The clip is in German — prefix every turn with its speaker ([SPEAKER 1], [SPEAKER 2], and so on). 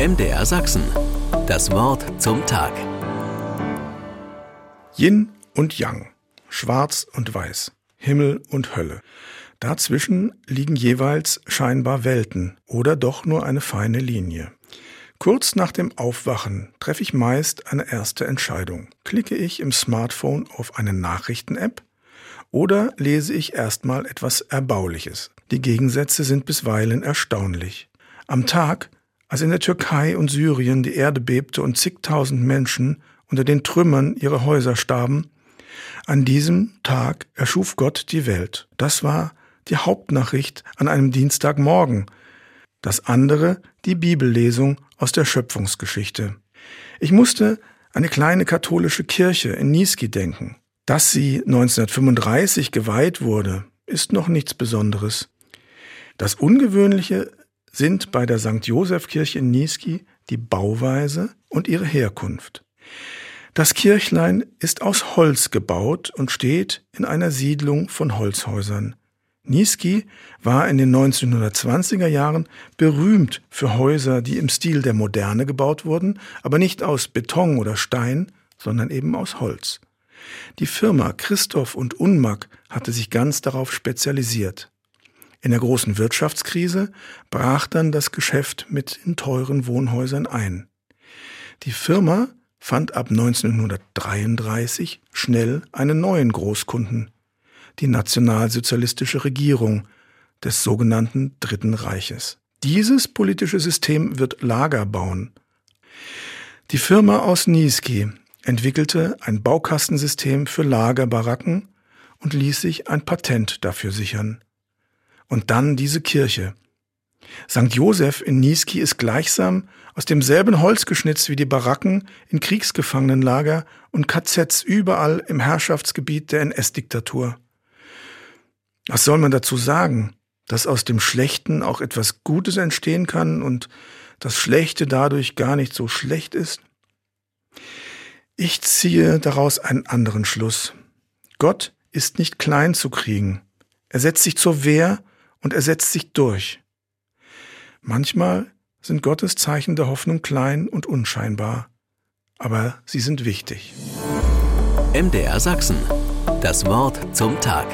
[SPEAKER 1] MDR Sachsen. Das Wort zum Tag.
[SPEAKER 2] Yin und Yang, Schwarz und Weiß, Himmel und Hölle. Dazwischen liegen jeweils scheinbar Welten oder doch nur eine feine Linie. Kurz nach dem Aufwachen treffe ich meist eine erste Entscheidung. Klicke ich im Smartphone auf eine Nachrichten-App oder lese ich erstmal etwas Erbauliches. Die Gegensätze sind bisweilen erstaunlich. Am Tag, als in der Türkei und Syrien die Erde bebte und zigtausend Menschen unter den Trümmern ihrer Häuser starben, an diesem Tag erschuf Gott die Welt. Das war die Hauptnachricht an einem Dienstagmorgen. Das andere die Bibellesung aus der Schöpfungsgeschichte. Ich musste eine kleine katholische Kirche in Niesky denken. Dass sie 1935 geweiht wurde, ist noch nichts Besonderes. Das Ungewöhnliche sind bei der St. Joseph-Kirche in Niesky die Bauweise und ihre Herkunft. Das Kirchlein ist aus Holz gebaut und steht in einer Siedlung von Holzhäusern. Niesky war in den 1920er Jahren berühmt für Häuser, die im Stil der Moderne gebaut wurden, aber nicht aus Beton oder Stein, sondern eben aus Holz. Die Firma Christoph und Unmack hatte sich ganz darauf spezialisiert. In der großen Wirtschaftskrise brach dann das Geschäft mit in teuren Wohnhäusern ein. Die Firma fand ab 1933 schnell einen neuen Großkunden, die nationalsozialistische Regierung des sogenannten Dritten Reiches. Dieses politische System wird Lager bauen. Die Firma aus Niesky entwickelte ein Baukastensystem für Lagerbaracken und ließ sich ein Patent dafür sichern. Und dann diese Kirche. St. Joseph in Niesky ist gleichsam aus demselben Holz geschnitzt wie die Baracken in Kriegsgefangenenlager und KZs überall im Herrschaftsgebiet der NS-Diktatur. Was soll man dazu sagen? Dass aus dem Schlechten auch etwas Gutes entstehen kann und das Schlechte dadurch gar nicht so schlecht ist? Ich ziehe daraus einen anderen Schluss. Gott ist nicht klein zu kriegen. Er setzt sich zur Wehr und er setzt sich durch. Manchmal sind Gottes Zeichen der Hoffnung klein und unscheinbar, aber sie sind wichtig.
[SPEAKER 1] MDR Sachsen. Das Wort zum Tag.